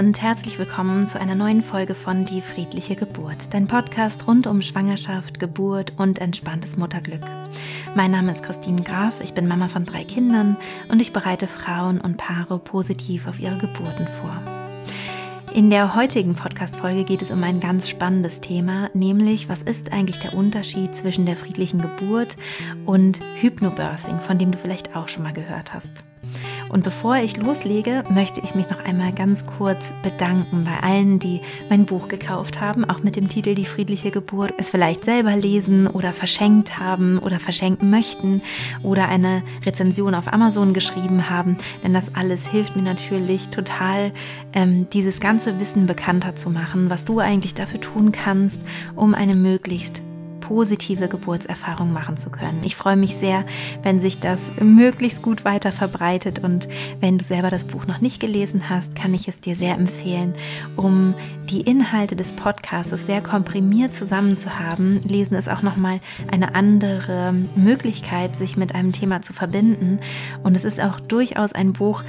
und herzlich willkommen zu einer neuen Folge von Die friedliche Geburt, dein Podcast rund um Schwangerschaft, Geburt und entspanntes Mutterglück. Mein Name ist Christine Graf, ich bin Mama von drei Kindern und ich bereite Frauen und Paare positiv auf ihre Geburten vor. In der heutigen Podcast-Folge geht es um ein ganz spannendes Thema, nämlich was ist eigentlich der Unterschied zwischen der friedlichen Geburt und Hypnobirthing, von dem du vielleicht auch schon mal gehört hast. Und bevor ich loslege, möchte ich mich noch einmal ganz kurz bedanken bei allen, die mein Buch gekauft haben, auch mit dem Titel Die friedliche Geburt, es vielleicht selber lesen oder verschenkt haben oder verschenken möchten oder eine Rezension auf Amazon geschrieben haben. Denn das alles hilft mir natürlich total, ähm, dieses ganze Wissen bekannter zu machen, was du eigentlich dafür tun kannst, um eine möglichst positive Geburtserfahrung machen zu können. Ich freue mich sehr, wenn sich das möglichst gut weiter verbreitet und wenn du selber das Buch noch nicht gelesen hast, kann ich es dir sehr empfehlen, um die Inhalte des Podcasts sehr komprimiert zusammen zu haben. Lesen ist auch nochmal eine andere Möglichkeit, sich mit einem Thema zu verbinden und es ist auch durchaus ein Buch,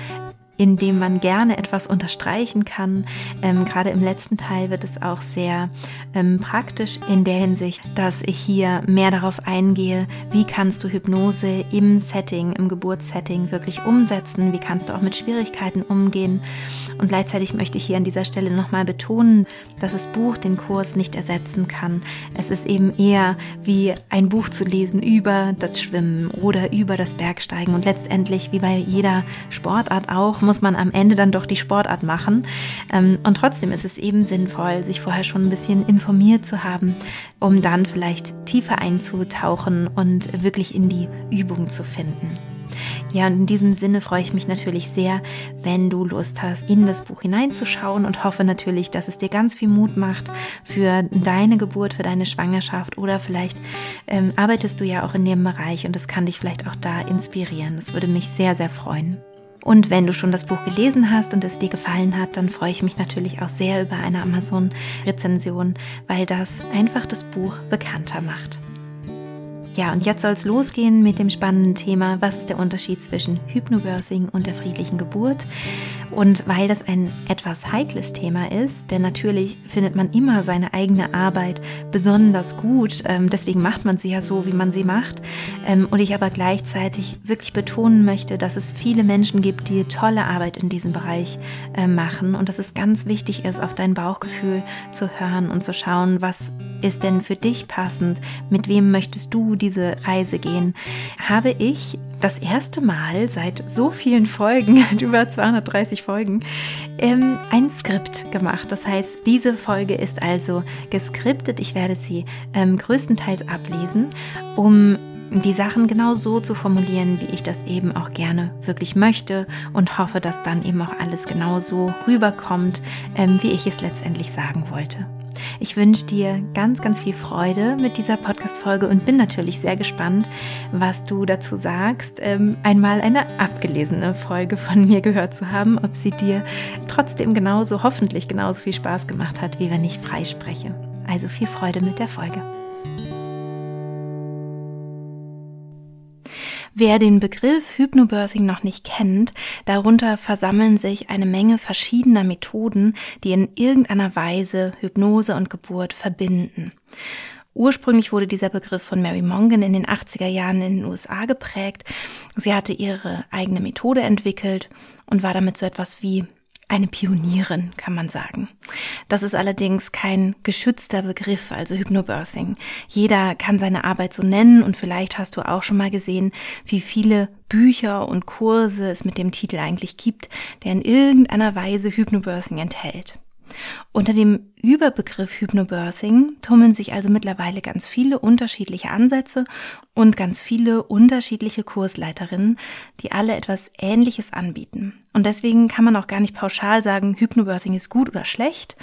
in dem man gerne etwas unterstreichen kann. Ähm, gerade im letzten Teil wird es auch sehr ähm, praktisch in der Hinsicht, dass ich hier mehr darauf eingehe, wie kannst du Hypnose im Setting, im Geburtssetting wirklich umsetzen, wie kannst du auch mit Schwierigkeiten umgehen. Und gleichzeitig möchte ich hier an dieser Stelle nochmal betonen, dass das Buch den Kurs nicht ersetzen kann. Es ist eben eher wie ein Buch zu lesen über das Schwimmen oder über das Bergsteigen und letztendlich wie bei jeder Sportart auch muss man am Ende dann doch die Sportart machen. Ähm, und trotzdem ist es eben sinnvoll, sich vorher schon ein bisschen informiert zu haben, um dann vielleicht tiefer einzutauchen und wirklich in die Übung zu finden. Ja, und in diesem Sinne freue ich mich natürlich sehr, wenn du Lust hast, in das Buch hineinzuschauen und hoffe natürlich, dass es dir ganz viel Mut macht für deine Geburt, für deine Schwangerschaft oder vielleicht ähm, arbeitest du ja auch in dem Bereich und es kann dich vielleicht auch da inspirieren. Das würde mich sehr, sehr freuen. Und wenn du schon das Buch gelesen hast und es dir gefallen hat, dann freue ich mich natürlich auch sehr über eine Amazon-Rezension, weil das einfach das Buch bekannter macht. Ja, und jetzt soll es losgehen mit dem spannenden Thema, was ist der Unterschied zwischen Hypnobirthing und der friedlichen Geburt? Und weil das ein etwas heikles Thema ist, denn natürlich findet man immer seine eigene Arbeit besonders gut, ähm, deswegen macht man sie ja so, wie man sie macht. Ähm, und ich aber gleichzeitig wirklich betonen möchte, dass es viele Menschen gibt, die tolle Arbeit in diesem Bereich äh, machen. Und dass es ganz wichtig ist, auf dein Bauchgefühl zu hören und zu schauen, was ist denn für dich passend, mit wem möchtest du diese Reise gehen, habe ich das erste Mal seit so vielen Folgen, über 230 Folgen, ähm, ein Skript gemacht. Das heißt, diese Folge ist also geskriptet. Ich werde sie ähm, größtenteils ablesen, um die Sachen genau so zu formulieren, wie ich das eben auch gerne wirklich möchte und hoffe, dass dann eben auch alles genau so rüberkommt, ähm, wie ich es letztendlich sagen wollte. Ich wünsche dir ganz, ganz viel Freude mit dieser Podcast-Folge und bin natürlich sehr gespannt, was du dazu sagst, ähm, einmal eine abgelesene Folge von mir gehört zu haben, ob sie dir trotzdem genauso, hoffentlich genauso viel Spaß gemacht hat, wie wenn ich frei spreche. Also viel Freude mit der Folge. Wer den Begriff Hypnobirthing noch nicht kennt, darunter versammeln sich eine Menge verschiedener Methoden, die in irgendeiner Weise Hypnose und Geburt verbinden. Ursprünglich wurde dieser Begriff von Mary Mongan in den 80er Jahren in den USA geprägt. Sie hatte ihre eigene Methode entwickelt und war damit so etwas wie eine Pionierin, kann man sagen. Das ist allerdings kein geschützter Begriff, also Hypnobirthing. Jeder kann seine Arbeit so nennen und vielleicht hast du auch schon mal gesehen, wie viele Bücher und Kurse es mit dem Titel eigentlich gibt, der in irgendeiner Weise Hypnobirthing enthält. Unter dem Überbegriff Hypnobirthing tummeln sich also mittlerweile ganz viele unterschiedliche Ansätze und ganz viele unterschiedliche Kursleiterinnen, die alle etwas Ähnliches anbieten. Und deswegen kann man auch gar nicht pauschal sagen, Hypnobirthing ist gut oder schlecht,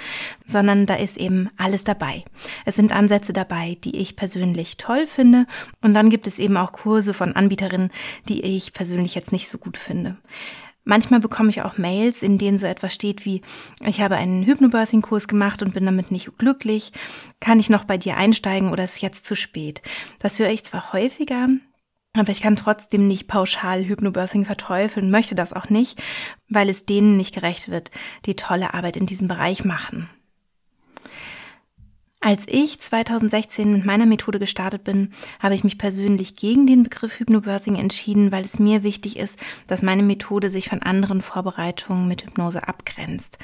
sondern da ist eben alles dabei. Es sind Ansätze dabei, die ich persönlich toll finde und dann gibt es eben auch Kurse von Anbieterinnen, die ich persönlich jetzt nicht so gut finde. Manchmal bekomme ich auch Mails, in denen so etwas steht wie, ich habe einen Hypnobirthing-Kurs gemacht und bin damit nicht glücklich. Kann ich noch bei dir einsteigen oder ist jetzt zu spät? Das höre ich zwar häufiger, Aber ich kann trotzdem nicht pauschal Hypnobirthing verteufeln, möchte das auch nicht, weil es denen nicht gerecht wird, die tolle Arbeit in diesem Bereich machen. Als ich 2016 mit meiner Methode gestartet bin, habe ich mich persönlich gegen den Begriff Hypnobirthing entschieden, weil es mir wichtig ist, dass meine Methode sich von anderen Vorbereitungen mit Hypnose abgrenzt.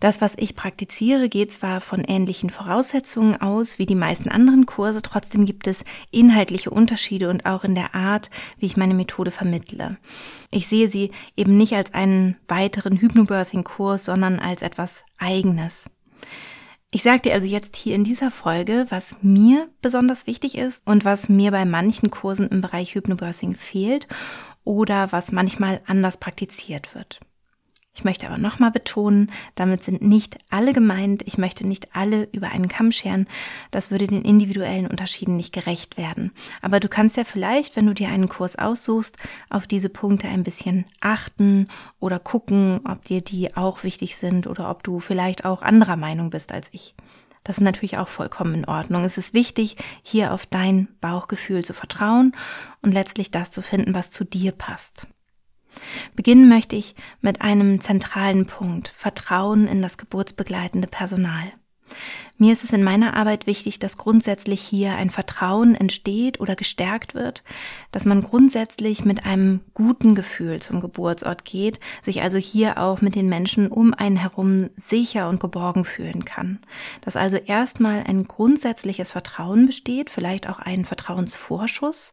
Das, was ich praktiziere, geht zwar von ähnlichen Voraussetzungen aus wie die meisten anderen Kurse, trotzdem gibt es inhaltliche Unterschiede und auch in der Art, wie ich meine Methode vermittle. Ich sehe sie eben nicht als einen weiteren Hypnobirthing-Kurs, sondern als etwas Eigenes. Ich sage dir also jetzt hier in dieser Folge, was mir besonders wichtig ist und was mir bei manchen Kursen im Bereich Hypnobirthing fehlt oder was manchmal anders praktiziert wird. Ich möchte aber nochmal betonen, damit sind nicht alle gemeint. Ich möchte nicht alle über einen Kamm scheren. Das würde den individuellen Unterschieden nicht gerecht werden. Aber du kannst ja vielleicht, wenn du dir einen Kurs aussuchst, auf diese Punkte ein bisschen achten oder gucken, ob dir die auch wichtig sind oder ob du vielleicht auch anderer Meinung bist als ich. Das ist natürlich auch vollkommen in Ordnung. Es ist wichtig, hier auf dein Bauchgefühl zu vertrauen und letztlich das zu finden, was zu dir passt. Beginnen möchte ich mit einem zentralen Punkt, Vertrauen in das geburtsbegleitende Personal. Mir ist es in meiner Arbeit wichtig, dass grundsätzlich hier ein Vertrauen entsteht oder gestärkt wird, dass man grundsätzlich mit einem guten Gefühl zum Geburtsort geht, sich also hier auch mit den Menschen um einen herum sicher und geborgen fühlen kann. Dass also erstmal ein grundsätzliches Vertrauen besteht, vielleicht auch ein Vertrauensvorschuss,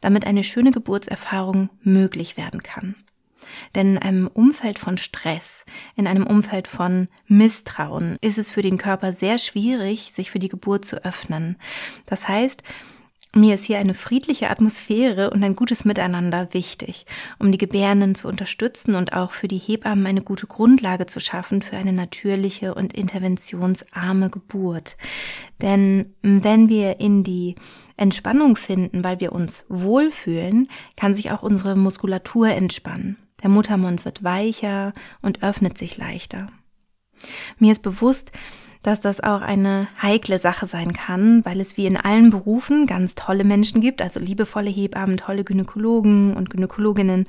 damit eine schöne Geburtserfahrung möglich werden kann. Denn in einem Umfeld von Stress, in einem Umfeld von Misstrauen ist es für den Körper sehr schwierig, sich für die Geburt zu öffnen. Das heißt, mir ist hier eine friedliche Atmosphäre und ein gutes Miteinander wichtig, um die Gebärenden zu unterstützen und auch für die Hebammen eine gute Grundlage zu schaffen für eine natürliche und interventionsarme Geburt. Denn wenn wir in die Entspannung finden, weil wir uns wohlfühlen, kann sich auch unsere Muskulatur entspannen. Der Muttermund wird weicher und öffnet sich leichter. Mir ist bewusst, dass das auch eine heikle Sache sein kann, weil es wie in allen Berufen ganz tolle Menschen gibt, also liebevolle Hebammen, tolle Gynäkologen und Gynäkologinnen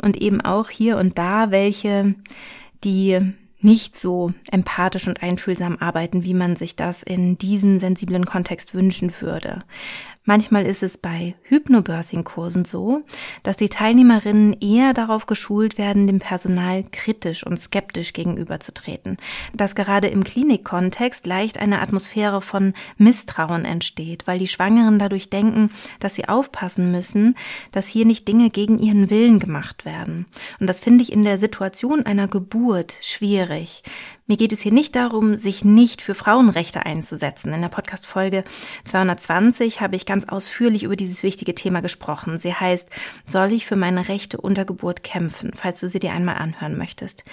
und eben auch hier und da welche, die nicht so empathisch und einfühlsam arbeiten, wie man sich das in diesem sensiblen Kontext wünschen würde. Manchmal ist es bei Hypnobirthing-Kursen so, dass die Teilnehmerinnen eher darauf geschult werden, dem Personal kritisch und skeptisch gegenüberzutreten. Dass gerade im Klinikkontext leicht eine Atmosphäre von Misstrauen entsteht, weil die Schwangeren dadurch denken, dass sie aufpassen müssen, dass hier nicht Dinge gegen ihren Willen gemacht werden. Und das finde ich in der Situation einer Geburt schwierig. Mir geht es hier nicht darum, sich nicht für Frauenrechte einzusetzen. In der Podcast-Folge 220 habe ich ganz ausführlich über dieses wichtige Thema gesprochen. Sie heißt, soll ich für meine Rechte unter Geburt kämpfen, falls du sie dir einmal anhören möchtest.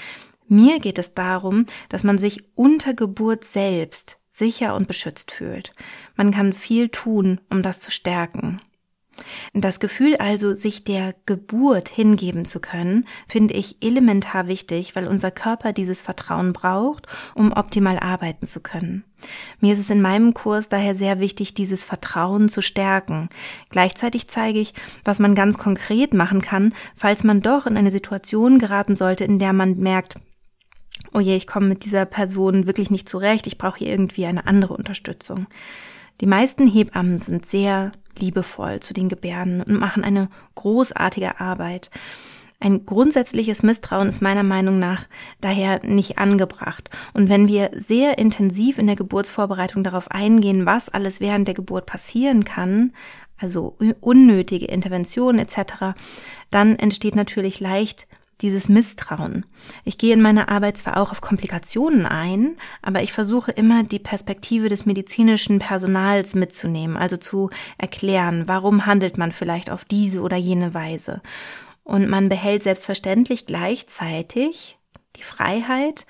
Mir geht es darum, dass man sich unter Geburt selbst sicher und beschützt fühlt. Man kann viel tun, um das zu stärken. Das Gefühl also, sich der Geburt hingeben zu können, finde ich elementar wichtig, weil unser Körper dieses Vertrauen braucht, um optimal arbeiten zu können. Mir ist es in meinem Kurs daher sehr wichtig, dieses Vertrauen zu stärken. Gleichzeitig zeige ich, was man ganz konkret machen kann, falls man doch in eine Situation geraten sollte, in der man merkt, oh je, ich komme mit dieser Person wirklich nicht zurecht, ich brauche hier irgendwie eine andere Unterstützung. Die meisten Hebammen sind sehr liebevoll zu den Gebärden und machen eine großartige Arbeit. Ein grundsätzliches Misstrauen ist meiner Meinung nach daher nicht angebracht. Und wenn wir sehr intensiv in der Geburtsvorbereitung darauf eingehen, was alles während der Geburt passieren kann, also unnötige Interventionen etc., dann entsteht natürlich leicht dieses Misstrauen. Ich gehe in meiner Arbeit zwar auch auf Komplikationen ein, aber ich versuche immer die Perspektive des medizinischen Personals mitzunehmen, also zu erklären, warum handelt man vielleicht auf diese oder jene Weise. Und man behält selbstverständlich gleichzeitig die Freiheit,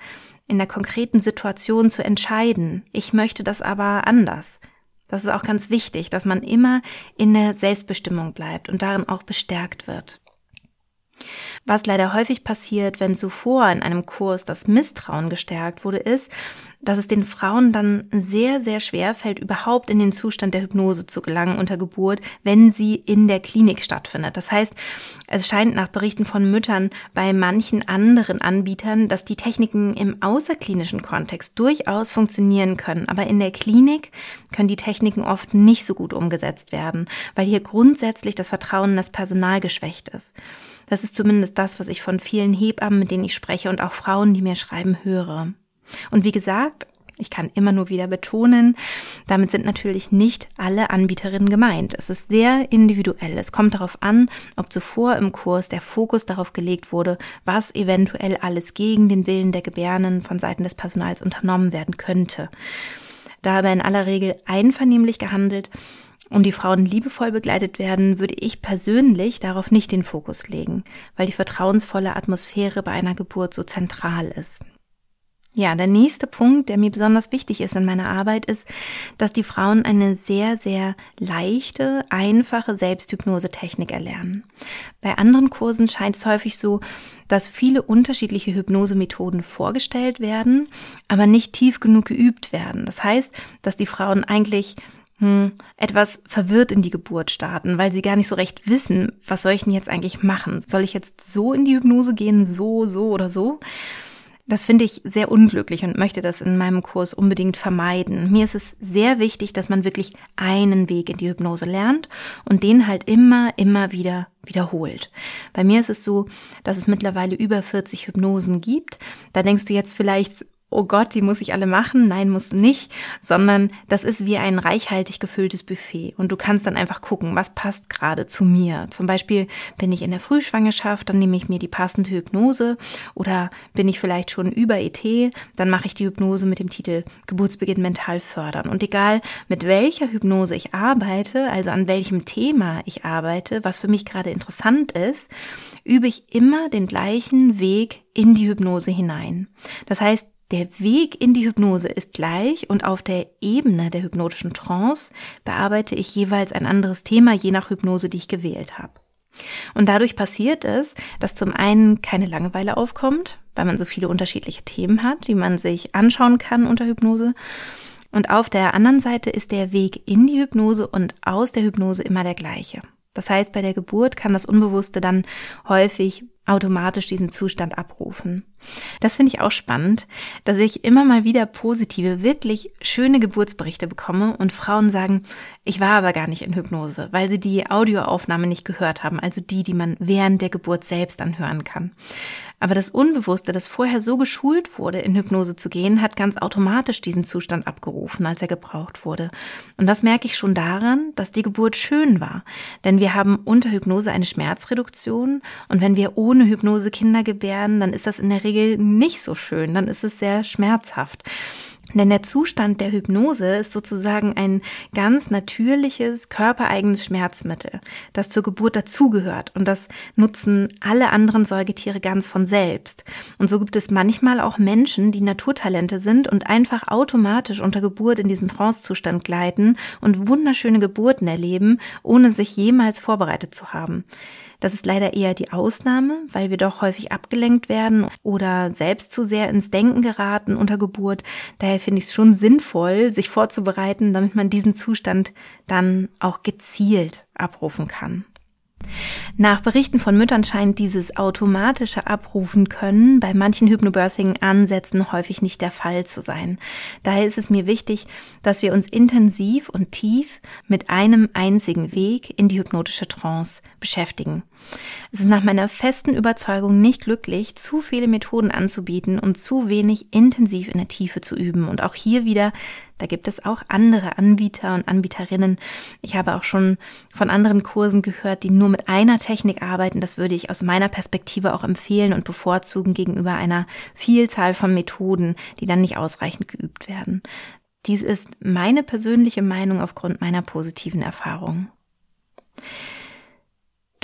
in der konkreten Situation zu entscheiden. Ich möchte das aber anders. Das ist auch ganz wichtig, dass man immer in der Selbstbestimmung bleibt und darin auch bestärkt wird. Was leider häufig passiert, wenn zuvor in einem Kurs das Misstrauen gestärkt wurde, ist, dass es den Frauen dann sehr, sehr schwer fällt, überhaupt in den Zustand der Hypnose zu gelangen unter Geburt, wenn sie in der Klinik stattfindet. Das heißt, es scheint nach Berichten von Müttern bei manchen anderen Anbietern, dass die Techniken im außerklinischen Kontext durchaus funktionieren können. Aber in der Klinik können die Techniken oft nicht so gut umgesetzt werden, weil hier grundsätzlich das Vertrauen in das Personal geschwächt ist. Das ist zumindest das, was ich von vielen Hebammen, mit denen ich spreche und auch Frauen, die mir schreiben, höre. Und wie gesagt, ich kann immer nur wieder betonen, damit sind natürlich nicht alle Anbieterinnen gemeint. Es ist sehr individuell. Es kommt darauf an, ob zuvor im Kurs der Fokus darauf gelegt wurde, was eventuell alles gegen den Willen der Gebärden von Seiten des Personals unternommen werden könnte. Da aber in aller Regel einvernehmlich gehandelt und die Frauen liebevoll begleitet werden, würde ich persönlich darauf nicht den Fokus legen, weil die vertrauensvolle Atmosphäre bei einer Geburt so zentral ist. Ja, der nächste Punkt, der mir besonders wichtig ist in meiner Arbeit, ist, dass die Frauen eine sehr, sehr leichte, einfache Selbsthypnose-Technik erlernen. Bei anderen Kursen scheint es häufig so, dass viele unterschiedliche Hypnosemethoden vorgestellt werden, aber nicht tief genug geübt werden. Das heißt, dass die Frauen eigentlich hm, etwas verwirrt in die Geburt starten, weil sie gar nicht so recht wissen, was soll ich denn jetzt eigentlich machen? Soll ich jetzt so in die Hypnose gehen, so, so oder so? Das finde ich sehr unglücklich und möchte das in meinem Kurs unbedingt vermeiden. Mir ist es sehr wichtig, dass man wirklich einen Weg in die Hypnose lernt und den halt immer, immer wieder wiederholt. Bei mir ist es so, dass es mittlerweile über 40 Hypnosen gibt. Da denkst du jetzt vielleicht, oh Gott, die muss ich alle machen. Nein, musst du nicht, sondern das ist wie ein reichhaltig gefülltes Buffet. Und du kannst dann einfach gucken, was passt gerade zu mir. Zum Beispiel bin ich in der Frühschwangerschaft, dann nehme ich mir die passende Hypnose oder bin ich vielleicht schon über ET, dann mache ich die Hypnose mit dem Titel Geburtsbeginn mental fördern. Und egal mit welcher Hypnose ich arbeite, also an welchem Thema ich arbeite, was für mich gerade interessant ist, übe ich immer den gleichen Weg in die Hypnose hinein. Das heißt, der Weg in die Hypnose ist gleich und auf der Ebene der hypnotischen Trance bearbeite ich jeweils ein anderes Thema, je nach Hypnose, die ich gewählt habe. Und dadurch passiert es, dass zum einen keine Langeweile aufkommt, weil man so viele unterschiedliche Themen hat, die man sich anschauen kann unter Hypnose. Und auf der anderen Seite ist der Weg in die Hypnose und aus der Hypnose immer der gleiche. Das heißt, bei der Geburt kann das Unbewusste dann häufig automatisch diesen Zustand abrufen. Das finde ich auch spannend, dass ich immer mal wieder positive, wirklich schöne Geburtsberichte bekomme und Frauen sagen, ich war aber gar nicht in Hypnose, weil sie die Audioaufnahme nicht gehört haben, also die, die man während der Geburt selbst anhören kann. Aber das Unbewusste, das vorher so geschult wurde, in Hypnose zu gehen, hat ganz automatisch diesen Zustand abgerufen, als er gebraucht wurde. Und das merke ich schon daran, dass die Geburt schön war. Denn wir haben unter Hypnose eine Schmerzreduktion und wenn wir ohne Hypnose Kinder gebären, dann ist das in der Regel nicht so schön, dann ist es sehr schmerzhaft. Denn der Zustand der Hypnose ist sozusagen ein ganz natürliches, körpereigenes Schmerzmittel, das zur Geburt dazugehört. Und das nutzen alle anderen Säugetiere ganz von selbst. Und so gibt es manchmal auch Menschen, die Naturtalente sind und einfach automatisch unter Geburt in diesen Trancezustand gleiten und wunderschöne Geburten erleben, ohne sich jemals vorbereitet zu haben. Das ist leider eher die Ausnahme, weil wir doch häufig abgelenkt werden oder selbst zu sehr ins Denken geraten unter Geburt. Daher finde ich es schon sinnvoll, sich vorzubereiten, damit man diesen Zustand dann auch gezielt abrufen kann. Nach Berichten von Müttern scheint dieses automatische Abrufen können bei manchen Hypnobirthing-Ansätzen häufig nicht der Fall zu sein. Daher ist es mir wichtig, dass wir uns intensiv und tief mit einem einzigen Weg in die hypnotische Trance beschäftigen. Es ist nach meiner festen Überzeugung nicht glücklich, zu viele Methoden anzubieten und zu wenig intensiv in der Tiefe zu üben. Und auch hier wieder, da gibt es auch andere Anbieter und Anbieterinnen. Ich habe auch schon von anderen Kursen gehört, die nur mit einer Technik arbeiten. Das würde ich aus meiner Perspektive auch empfehlen und bevorzugen gegenüber einer Vielzahl von Methoden, die dann nicht ausreichend geübt werden. Dies ist meine persönliche Meinung aufgrund meiner positiven Erfahrung.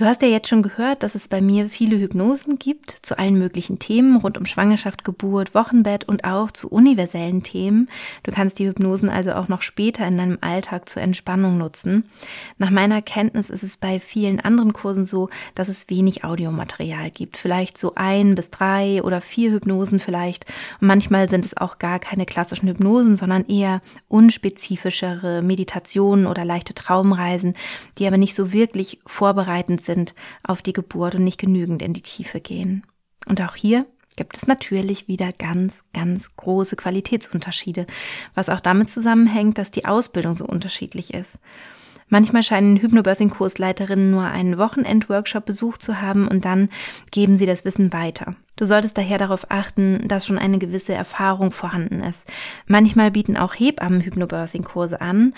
Du hast ja jetzt schon gehört, dass es bei mir viele Hypnosen gibt zu allen möglichen Themen rund um Schwangerschaft, Geburt, Wochenbett und auch zu universellen Themen. Du kannst die Hypnosen also auch noch später in deinem Alltag zur Entspannung nutzen. Nach meiner Kenntnis ist es bei vielen anderen Kursen so, dass es wenig Audiomaterial gibt. Vielleicht so ein bis drei oder vier Hypnosen vielleicht. Und manchmal sind es auch gar keine klassischen Hypnosen, sondern eher unspezifischere Meditationen oder leichte Traumreisen, die aber nicht so wirklich vorbereitend sind auf die Geburt und nicht genügend in die Tiefe gehen. Und auch hier gibt es natürlich wieder ganz, ganz große Qualitätsunterschiede, was auch damit zusammenhängt, dass die Ausbildung so unterschiedlich ist. Manchmal scheinen Hypnobirthing-Kursleiterinnen nur einen Wochenend-Workshop besucht zu haben und dann geben sie das Wissen weiter. Du solltest daher darauf achten, dass schon eine gewisse Erfahrung vorhanden ist. Manchmal bieten auch Hebammen Hypnobirthing-Kurse an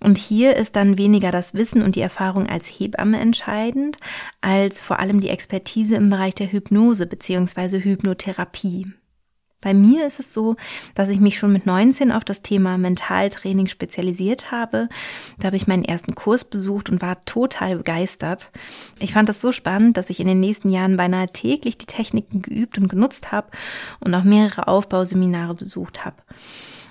und hier ist dann weniger das Wissen und die Erfahrung als Hebamme entscheidend, als vor allem die Expertise im Bereich der Hypnose bzw. Hypnotherapie. Bei mir ist es so, dass ich mich schon mit 19 auf das Thema Mentaltraining spezialisiert habe. Da habe ich meinen ersten Kurs besucht und war total begeistert. Ich fand das so spannend, dass ich in den nächsten Jahren beinahe täglich die Techniken geübt und genutzt habe und auch mehrere Aufbauseminare besucht habe.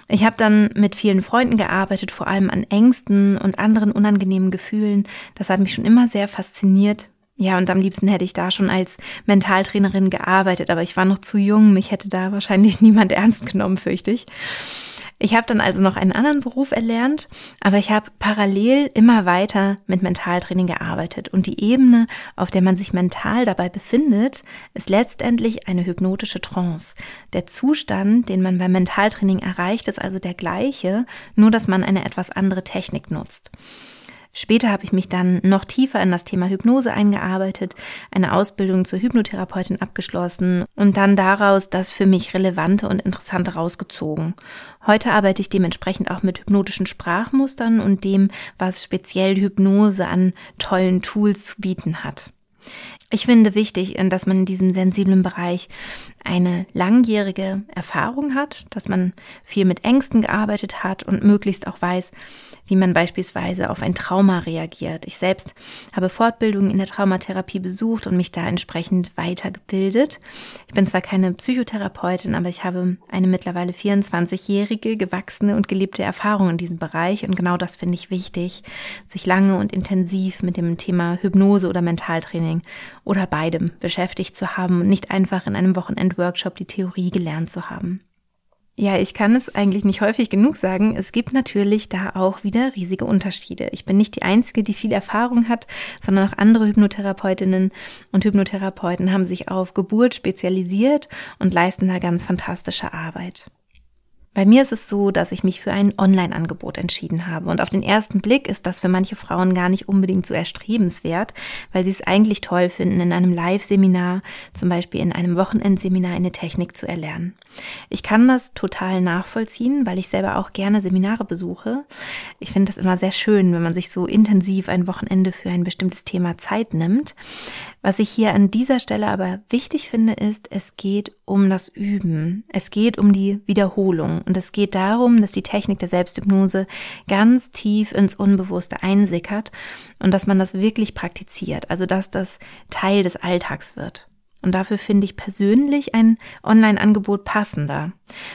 Ich habe dann mit vielen Freunden gearbeitet, vor allem an Ängsten und anderen unangenehmen Gefühlen. Das hat mich schon immer sehr fasziniert. Ja, und am liebsten hätte ich da schon als Mentaltrainerin gearbeitet, aber ich war noch zu jung, mich hätte da wahrscheinlich niemand ernst genommen, fürchte ich. Ich habe dann also noch einen anderen Beruf erlernt, aber ich habe parallel immer weiter mit Mentaltraining gearbeitet und die Ebene, auf der man sich mental dabei befindet, ist letztendlich eine hypnotische Trance. Der Zustand, den man beim Mentaltraining erreicht, ist also der gleiche, nur dass man eine etwas andere Technik nutzt. Später habe ich mich dann noch tiefer in das Thema Hypnose eingearbeitet, eine Ausbildung zur Hypnotherapeutin abgeschlossen und dann daraus das für mich Relevante und Interessante rausgezogen. Heute arbeite ich dementsprechend auch mit hypnotischen Sprachmustern und dem, was speziell Hypnose an tollen Tools zu bieten hat. Ich finde wichtig, dass man in diesem sensiblen Bereich eine langjährige Erfahrung hat, dass man viel mit Ängsten gearbeitet hat und möglichst auch weiß, wie man beispielsweise auf ein Trauma reagiert. Ich selbst habe Fortbildungen in der Traumatherapie besucht und mich da entsprechend weitergebildet. Ich bin zwar keine Psychotherapeutin, aber ich habe eine mittlerweile 24-jährige gewachsene und gelebte Erfahrung in diesem Bereich und genau das finde ich wichtig, sich lange und intensiv mit dem Thema Hypnose oder Mentaltraining oder beidem beschäftigt zu haben und nicht einfach in einem Wochenendworkshop die Theorie gelernt zu haben. Ja, ich kann es eigentlich nicht häufig genug sagen. Es gibt natürlich da auch wieder riesige Unterschiede. Ich bin nicht die Einzige, die viel Erfahrung hat, sondern auch andere Hypnotherapeutinnen und Hypnotherapeuten haben sich auf Geburt spezialisiert und leisten da ganz fantastische Arbeit. Bei mir ist es so, dass ich mich für ein Online-Angebot entschieden habe. Und auf den ersten Blick ist das für manche Frauen gar nicht unbedingt so erstrebenswert, weil sie es eigentlich toll finden, in einem Live-Seminar, zum Beispiel in einem Wochenendseminar, eine Technik zu erlernen. Ich kann das total nachvollziehen, weil ich selber auch gerne Seminare besuche. Ich finde das immer sehr schön, wenn man sich so intensiv ein Wochenende für ein bestimmtes Thema Zeit nimmt. Was ich hier an dieser Stelle aber wichtig finde, ist, es geht um das Üben. Es geht um die Wiederholung. Und es geht darum, dass die Technik der Selbsthypnose ganz tief ins Unbewusste einsickert und dass man das wirklich praktiziert. Also, dass das Teil des Alltags wird. Und dafür finde ich persönlich ein Online-Angebot passender.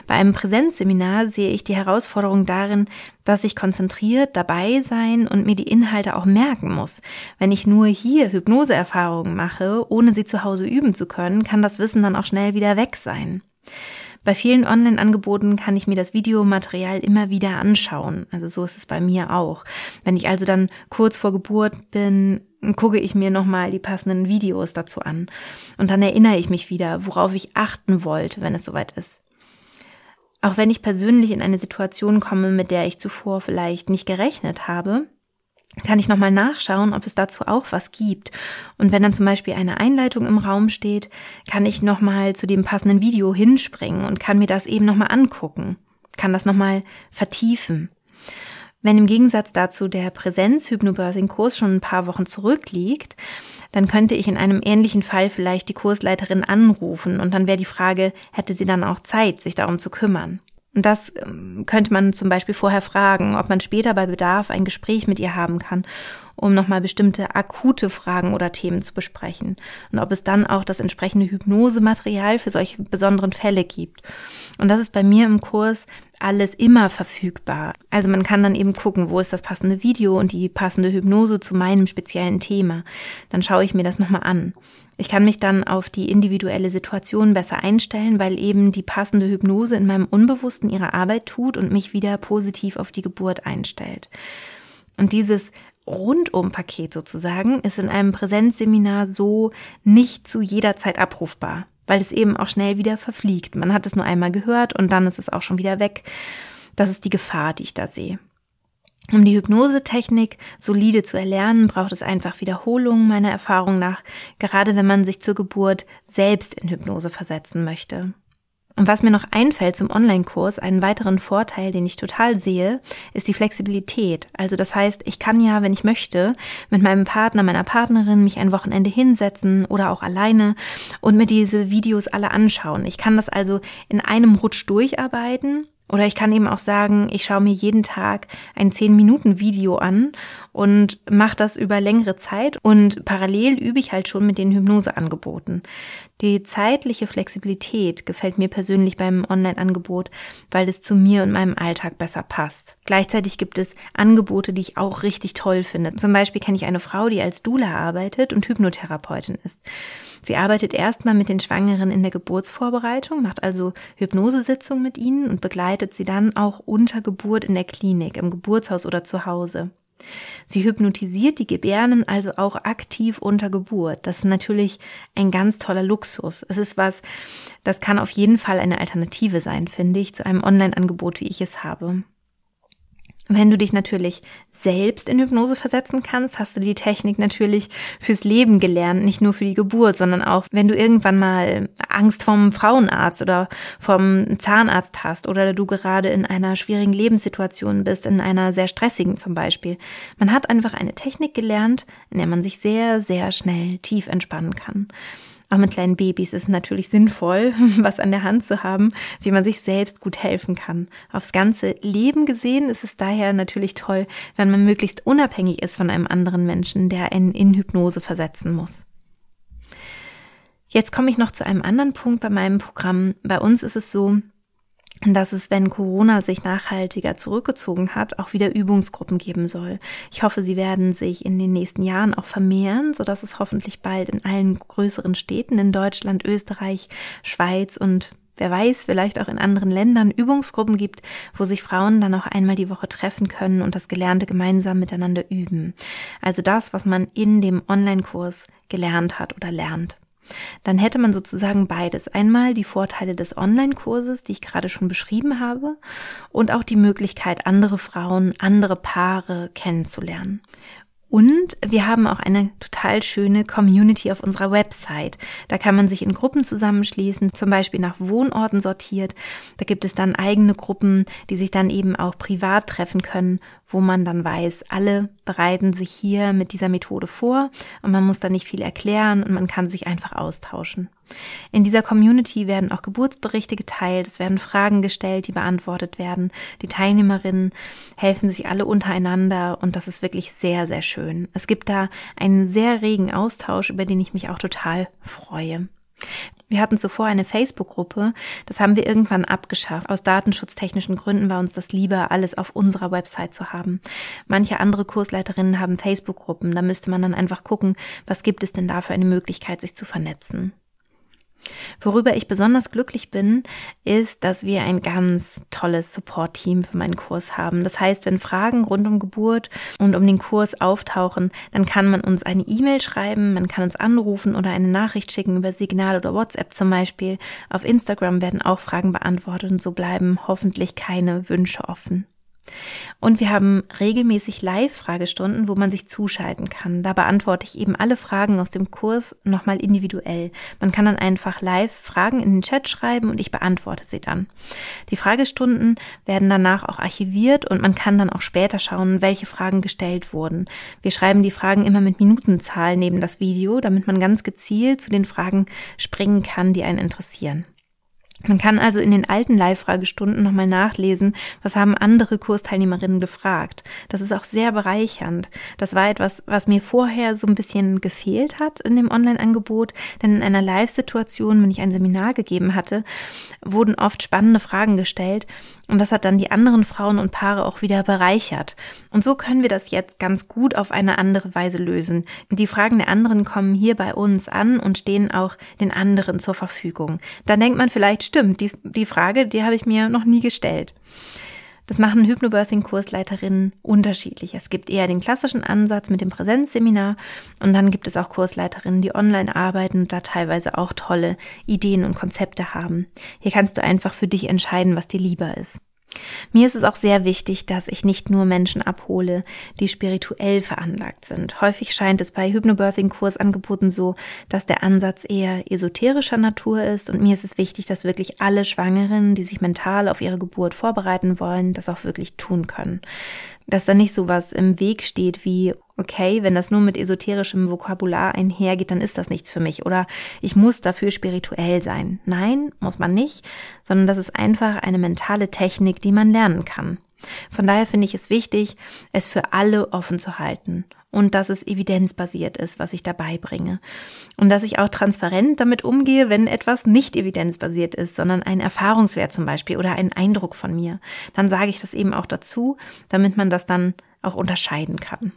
Bei einem Präsenzseminar sehe ich die Herausforderung darin, dass ich konzentriert dabei sein und mir die Inhalte auch merken muss. Wenn ich nur hier Hypnoseerfahrungen mache, ohne sie zu Hause üben zu können, kann das Wissen dann auch schnell wieder weg sein. Bei vielen Online-Angeboten kann ich mir das Videomaterial immer wieder anschauen. Also so ist es bei mir auch. Wenn ich also dann kurz vor Geburt bin, gucke ich mir nochmal die passenden Videos dazu an. Und dann erinnere ich mich wieder, worauf ich achten wollte, wenn es soweit ist. Auch wenn ich persönlich in eine Situation komme, mit der ich zuvor vielleicht nicht gerechnet habe, kann ich nochmal nachschauen, ob es dazu auch was gibt. Und wenn dann zum Beispiel eine Einleitung im Raum steht, kann ich nochmal zu dem passenden Video hinspringen und kann mir das eben nochmal angucken, kann das nochmal vertiefen. Wenn im Gegensatz dazu der Präsenz-Hypnobirthing-Kurs schon ein paar Wochen zurückliegt, dann könnte ich in einem ähnlichen Fall vielleicht die Kursleiterin anrufen und dann wäre die Frage, hätte sie dann auch Zeit, sich darum zu kümmern. Und das ähm, könnte man zum Beispiel vorher fragen, ob man später bei Bedarf ein Gespräch mit ihr haben kann, um nochmal bestimmte akute Fragen oder Themen zu besprechen. Und ob es dann auch das entsprechende Hypnosematerial für solche besonderen Fälle gibt. Und das ist bei mir im Kurs alles immer verfügbar. Also man kann dann eben gucken, wo ist das passende Video und die passende Hypnose zu meinem speziellen Thema. Dann schaue ich mir das nochmal an. Ich kann mich dann auf die individuelle Situation besser einstellen, weil eben die passende Hypnose in meinem Unbewussten ihre Arbeit tut und mich wieder positiv auf die Geburt einstellt. Und dieses Rundum-Paket sozusagen ist in einem Präsenzseminar so nicht zu jeder Zeit abrufbar, weil es eben auch schnell wieder verfliegt. Man hat es nur einmal gehört und dann ist es auch schon wieder weg. Das ist die Gefahr, die ich da sehe. Um die Hypnosetechnik solide zu erlernen, braucht es einfach Wiederholungen meiner Erfahrung nach, gerade wenn man sich zur Geburt selbst in Hypnose versetzen möchte. Und was mir noch einfällt zum Online-Kurs, einen weiteren Vorteil, den ich total sehe, ist die Flexibilität. Also das heißt, ich kann ja, wenn ich möchte, mit meinem Partner, meiner Partnerin mich ein Wochenende hinsetzen oder auch alleine und mir diese Videos alle anschauen. Ich kann das also in einem Rutsch durcharbeiten oder ich kann eben auch sagen, ich schaue mir jeden Tag ein 10-Minuten-Video an und mache das über längere Zeit und parallel übe ich halt schon mit den Hypnoseangeboten. Die zeitliche Flexibilität gefällt mir persönlich beim Online-Angebot, weil es zu mir und meinem Alltag besser passt. Gleichzeitig gibt es Angebote, die ich auch richtig toll finde. Zum Beispiel kenne ich eine Frau, die als Dula arbeitet und Hypnotherapeutin ist. Sie arbeitet erstmal mit den Schwangeren in der Geburtsvorbereitung, macht also Hypnosesitzungen mit ihnen und begleitet sie dann auch unter Geburt in der Klinik, im Geburtshaus oder zu Hause. Sie hypnotisiert die Gebärden also auch aktiv unter Geburt. Das ist natürlich ein ganz toller Luxus. Es ist was, das kann auf jeden Fall eine Alternative sein, finde ich, zu einem Online-Angebot, wie ich es habe. Wenn du dich natürlich selbst in Hypnose versetzen kannst, hast du die Technik natürlich fürs Leben gelernt, nicht nur für die Geburt, sondern auch, wenn du irgendwann mal Angst vom Frauenarzt oder vom Zahnarzt hast oder du gerade in einer schwierigen Lebenssituation bist, in einer sehr stressigen zum Beispiel. Man hat einfach eine Technik gelernt, in der man sich sehr, sehr schnell tief entspannen kann. Auch mit kleinen Babys ist es natürlich sinnvoll, was an der Hand zu haben, wie man sich selbst gut helfen kann. Aufs ganze Leben gesehen ist es daher natürlich toll, wenn man möglichst unabhängig ist von einem anderen Menschen, der einen in Hypnose versetzen muss. Jetzt komme ich noch zu einem anderen Punkt bei meinem Programm. Bei uns ist es so, dass es, wenn Corona sich nachhaltiger zurückgezogen hat, auch wieder Übungsgruppen geben soll. Ich hoffe, sie werden sich in den nächsten Jahren auch vermehren, so dass es hoffentlich bald in allen größeren Städten in Deutschland, Österreich, Schweiz und wer weiß, vielleicht auch in anderen Ländern Übungsgruppen gibt, wo sich Frauen dann auch einmal die Woche treffen können und das Gelernte gemeinsam miteinander üben. Also das, was man in dem Online-Kurs gelernt hat oder lernt. Dann hätte man sozusagen beides. Einmal die Vorteile des Online-Kurses, die ich gerade schon beschrieben habe, und auch die Möglichkeit, andere Frauen, andere Paare kennenzulernen. Und wir haben auch eine total schöne Community auf unserer Website. Da kann man sich in Gruppen zusammenschließen, zum Beispiel nach Wohnorten sortiert. Da gibt es dann eigene Gruppen, die sich dann eben auch privat treffen können, wo man dann weiß, alle bereiten sich hier mit dieser Methode vor und man muss da nicht viel erklären und man kann sich einfach austauschen. In dieser Community werden auch Geburtsberichte geteilt, es werden Fragen gestellt, die beantwortet werden. Die Teilnehmerinnen helfen sich alle untereinander und das ist wirklich sehr, sehr schön. Es gibt da einen sehr regen Austausch, über den ich mich auch total freue. Wir hatten zuvor eine Facebook-Gruppe, das haben wir irgendwann abgeschafft. Aus datenschutztechnischen Gründen war uns das lieber, alles auf unserer Website zu haben. Manche andere Kursleiterinnen haben Facebook-Gruppen, da müsste man dann einfach gucken, was gibt es denn da für eine Möglichkeit, sich zu vernetzen. Worüber ich besonders glücklich bin, ist, dass wir ein ganz tolles Support-Team für meinen Kurs haben. Das heißt, wenn Fragen rund um Geburt und um den Kurs auftauchen, dann kann man uns eine E-Mail schreiben, man kann uns anrufen oder eine Nachricht schicken über Signal oder WhatsApp zum Beispiel. Auf Instagram werden auch Fragen beantwortet und so bleiben hoffentlich keine Wünsche offen. Und wir haben regelmäßig Live-Fragestunden, wo man sich zuschalten kann. Da beantworte ich eben alle Fragen aus dem Kurs nochmal individuell. Man kann dann einfach live Fragen in den Chat schreiben und ich beantworte sie dann. Die Fragestunden werden danach auch archiviert und man kann dann auch später schauen, welche Fragen gestellt wurden. Wir schreiben die Fragen immer mit Minutenzahl neben das Video, damit man ganz gezielt zu den Fragen springen kann, die einen interessieren. Man kann also in den alten Live-Fragestunden nochmal nachlesen, was haben andere Kursteilnehmerinnen gefragt. Das ist auch sehr bereichernd. Das war etwas, was mir vorher so ein bisschen gefehlt hat in dem Online-Angebot, denn in einer Live-Situation, wenn ich ein Seminar gegeben hatte, wurden oft spannende Fragen gestellt und das hat dann die anderen Frauen und Paare auch wieder bereichert. Und so können wir das jetzt ganz gut auf eine andere Weise lösen. Die Fragen der anderen kommen hier bei uns an und stehen auch den anderen zur Verfügung. Dann denkt man vielleicht, stimmt, die, die Frage, die habe ich mir noch nie gestellt. Das machen Hypnobirthing-Kursleiterinnen unterschiedlich. Es gibt eher den klassischen Ansatz mit dem Präsenzseminar und dann gibt es auch Kursleiterinnen, die online arbeiten und da teilweise auch tolle Ideen und Konzepte haben. Hier kannst du einfach für dich entscheiden, was dir lieber ist. Mir ist es auch sehr wichtig, dass ich nicht nur Menschen abhole, die spirituell veranlagt sind. Häufig scheint es bei Hypnobirthing-Kursangeboten so, dass der Ansatz eher esoterischer Natur ist und mir ist es wichtig, dass wirklich alle Schwangeren, die sich mental auf ihre Geburt vorbereiten wollen, das auch wirklich tun können dass da nicht so was im Weg steht wie, okay, wenn das nur mit esoterischem Vokabular einhergeht, dann ist das nichts für mich oder ich muss dafür spirituell sein. Nein, muss man nicht, sondern das ist einfach eine mentale Technik, die man lernen kann. Von daher finde ich es wichtig, es für alle offen zu halten und dass es evidenzbasiert ist, was ich dabei bringe. Und dass ich auch transparent damit umgehe, wenn etwas nicht evidenzbasiert ist, sondern ein Erfahrungswert zum Beispiel oder ein Eindruck von mir. Dann sage ich das eben auch dazu, damit man das dann auch unterscheiden kann.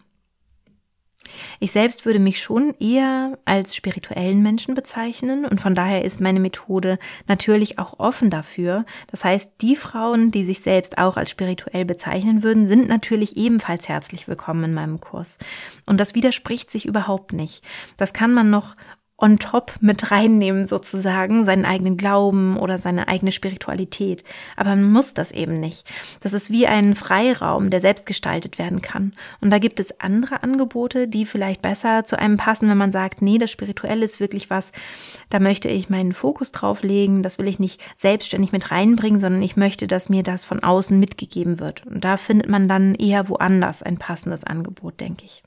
Ich selbst würde mich schon eher als spirituellen Menschen bezeichnen und von daher ist meine Methode natürlich auch offen dafür. Das heißt, die Frauen, die sich selbst auch als spirituell bezeichnen würden, sind natürlich ebenfalls herzlich willkommen in meinem Kurs. Und das widerspricht sich überhaupt nicht. Das kann man noch on top mit reinnehmen sozusagen, seinen eigenen Glauben oder seine eigene Spiritualität. Aber man muss das eben nicht. Das ist wie ein Freiraum, der selbst gestaltet werden kann. Und da gibt es andere Angebote, die vielleicht besser zu einem passen, wenn man sagt, nee, das Spirituelle ist wirklich was, da möchte ich meinen Fokus drauf legen, das will ich nicht selbstständig mit reinbringen, sondern ich möchte, dass mir das von außen mitgegeben wird. Und da findet man dann eher woanders ein passendes Angebot, denke ich.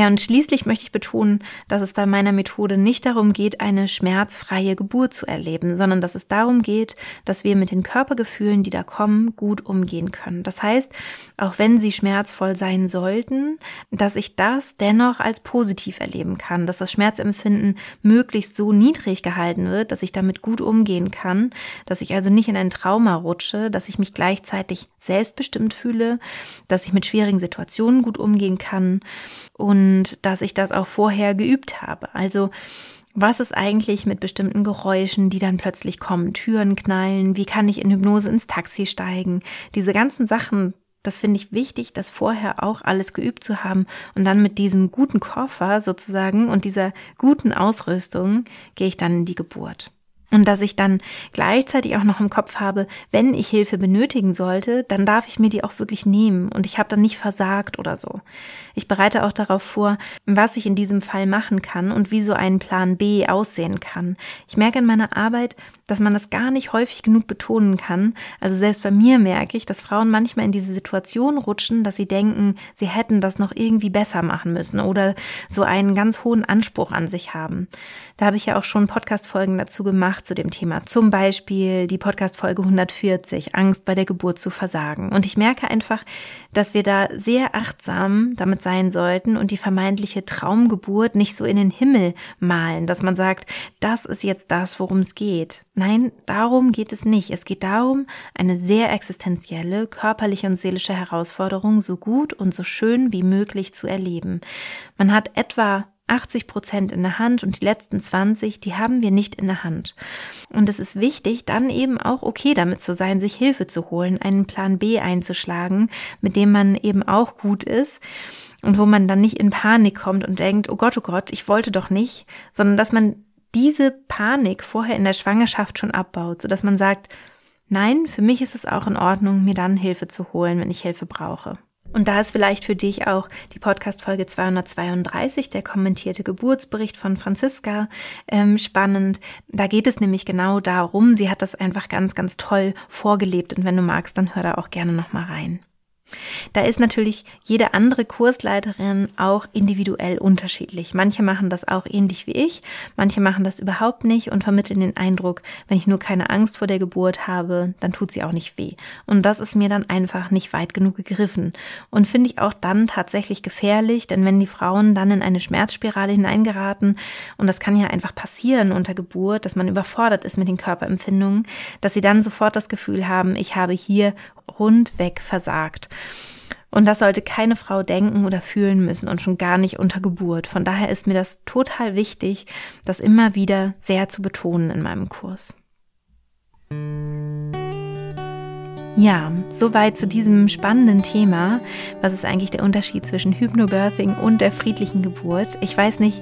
Ja, und schließlich möchte ich betonen, dass es bei meiner Methode nicht darum geht, eine schmerzfreie Geburt zu erleben, sondern dass es darum geht, dass wir mit den Körpergefühlen, die da kommen, gut umgehen können. Das heißt, auch wenn sie schmerzvoll sein sollten, dass ich das dennoch als positiv erleben kann, dass das Schmerzempfinden möglichst so niedrig gehalten wird, dass ich damit gut umgehen kann, dass ich also nicht in ein Trauma rutsche, dass ich mich gleichzeitig selbstbestimmt fühle, dass ich mit schwierigen Situationen gut umgehen kann und dass ich das auch vorher geübt habe. Also was ist eigentlich mit bestimmten Geräuschen, die dann plötzlich kommen, Türen knallen, wie kann ich in Hypnose ins Taxi steigen? Diese ganzen Sachen, das finde ich wichtig, das vorher auch alles geübt zu haben und dann mit diesem guten Koffer sozusagen und dieser guten Ausrüstung gehe ich dann in die Geburt. Und dass ich dann gleichzeitig auch noch im Kopf habe, wenn ich Hilfe benötigen sollte, dann darf ich mir die auch wirklich nehmen und ich habe dann nicht versagt oder so. Ich bereite auch darauf vor, was ich in diesem Fall machen kann und wie so ein Plan B aussehen kann. Ich merke in meiner Arbeit, dass man das gar nicht häufig genug betonen kann. Also selbst bei mir merke ich, dass Frauen manchmal in diese Situation rutschen, dass sie denken, sie hätten das noch irgendwie besser machen müssen oder so einen ganz hohen Anspruch an sich haben. Da habe ich ja auch schon Podcast-Folgen dazu gemacht zu dem Thema. Zum Beispiel die Podcast-Folge 140, Angst bei der Geburt zu versagen. Und ich merke einfach, dass wir da sehr achtsam damit sein sollten und die vermeintliche Traumgeburt nicht so in den Himmel malen, dass man sagt, das ist jetzt das, worum es geht. Nein, darum geht es nicht. Es geht darum, eine sehr existenzielle, körperliche und seelische Herausforderung so gut und so schön wie möglich zu erleben. Man hat etwa 80 Prozent in der Hand und die letzten 20, die haben wir nicht in der Hand. Und es ist wichtig, dann eben auch okay damit zu sein, sich Hilfe zu holen, einen Plan B einzuschlagen, mit dem man eben auch gut ist und wo man dann nicht in Panik kommt und denkt, oh Gott, oh Gott, ich wollte doch nicht, sondern dass man diese Panik vorher in der Schwangerschaft schon abbaut, so dass man sagt, nein, für mich ist es auch in Ordnung, mir dann Hilfe zu holen, wenn ich Hilfe brauche. Und da ist vielleicht für dich auch die Podcast-Folge 232, der kommentierte Geburtsbericht von Franziska, ähm, spannend. Da geht es nämlich genau darum. Sie hat das einfach ganz, ganz toll vorgelebt. Und wenn du magst, dann hör da auch gerne nochmal rein. Da ist natürlich jede andere Kursleiterin auch individuell unterschiedlich. Manche machen das auch ähnlich wie ich, manche machen das überhaupt nicht und vermitteln den Eindruck, wenn ich nur keine Angst vor der Geburt habe, dann tut sie auch nicht weh. Und das ist mir dann einfach nicht weit genug gegriffen und finde ich auch dann tatsächlich gefährlich, denn wenn die Frauen dann in eine Schmerzspirale hineingeraten und das kann ja einfach passieren unter Geburt, dass man überfordert ist mit den Körperempfindungen, dass sie dann sofort das Gefühl haben, ich habe hier rundweg versagt. Und das sollte keine Frau denken oder fühlen müssen und schon gar nicht unter Geburt. Von daher ist mir das total wichtig, das immer wieder sehr zu betonen in meinem Kurs. Ja, soweit zu diesem spannenden Thema. Was ist eigentlich der Unterschied zwischen Hypnobirthing und der friedlichen Geburt? Ich weiß nicht,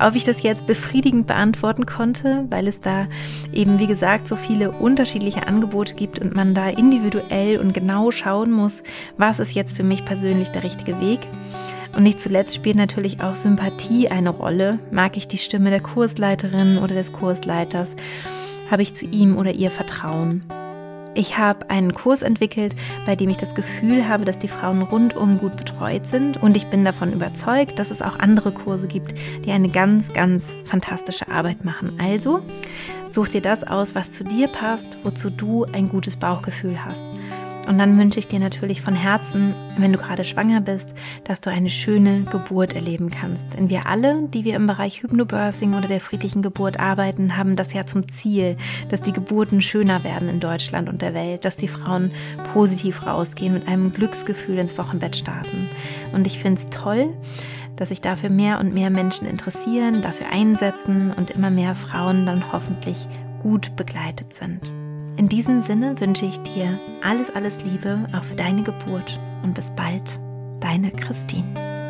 ob ich das jetzt befriedigend beantworten konnte, weil es da eben, wie gesagt, so viele unterschiedliche Angebote gibt und man da individuell und genau schauen muss, was ist jetzt für mich persönlich der richtige Weg. Und nicht zuletzt spielt natürlich auch Sympathie eine Rolle. Mag ich die Stimme der Kursleiterin oder des Kursleiters? Habe ich zu ihm oder ihr Vertrauen? Ich habe einen Kurs entwickelt, bei dem ich das Gefühl habe, dass die Frauen rundum gut betreut sind und ich bin davon überzeugt, dass es auch andere Kurse gibt, die eine ganz, ganz fantastische Arbeit machen. Also such dir das aus, was zu dir passt, wozu du ein gutes Bauchgefühl hast. Und dann wünsche ich dir natürlich von Herzen, wenn du gerade schwanger bist, dass du eine schöne Geburt erleben kannst. Denn wir alle, die wir im Bereich Hypnobirthing oder der friedlichen Geburt arbeiten, haben das ja zum Ziel, dass die Geburten schöner werden in Deutschland und der Welt, dass die Frauen positiv rausgehen mit einem Glücksgefühl ins Wochenbett starten. Und ich finde es toll, dass sich dafür mehr und mehr Menschen interessieren, dafür einsetzen und immer mehr Frauen dann hoffentlich gut begleitet sind. In diesem Sinne wünsche ich dir alles, alles Liebe auch für deine Geburt und bis bald, deine Christine.